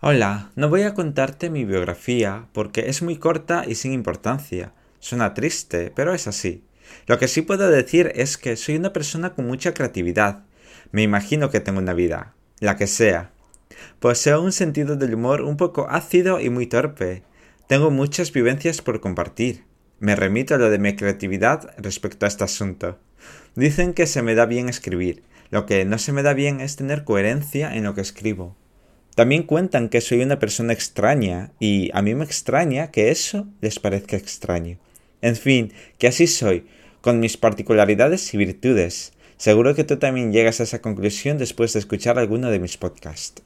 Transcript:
Hola, no voy a contarte mi biografía porque es muy corta y sin importancia. Suena triste, pero es así. Lo que sí puedo decir es que soy una persona con mucha creatividad. Me imagino que tengo una vida, la que sea. Poseo un sentido del humor un poco ácido y muy torpe. Tengo muchas vivencias por compartir. Me remito a lo de mi creatividad respecto a este asunto. Dicen que se me da bien escribir. Lo que no se me da bien es tener coherencia en lo que escribo. También cuentan que soy una persona extraña y a mí me extraña que eso les parezca extraño. En fin, que así soy, con mis particularidades y virtudes. Seguro que tú también llegas a esa conclusión después de escuchar alguno de mis podcasts.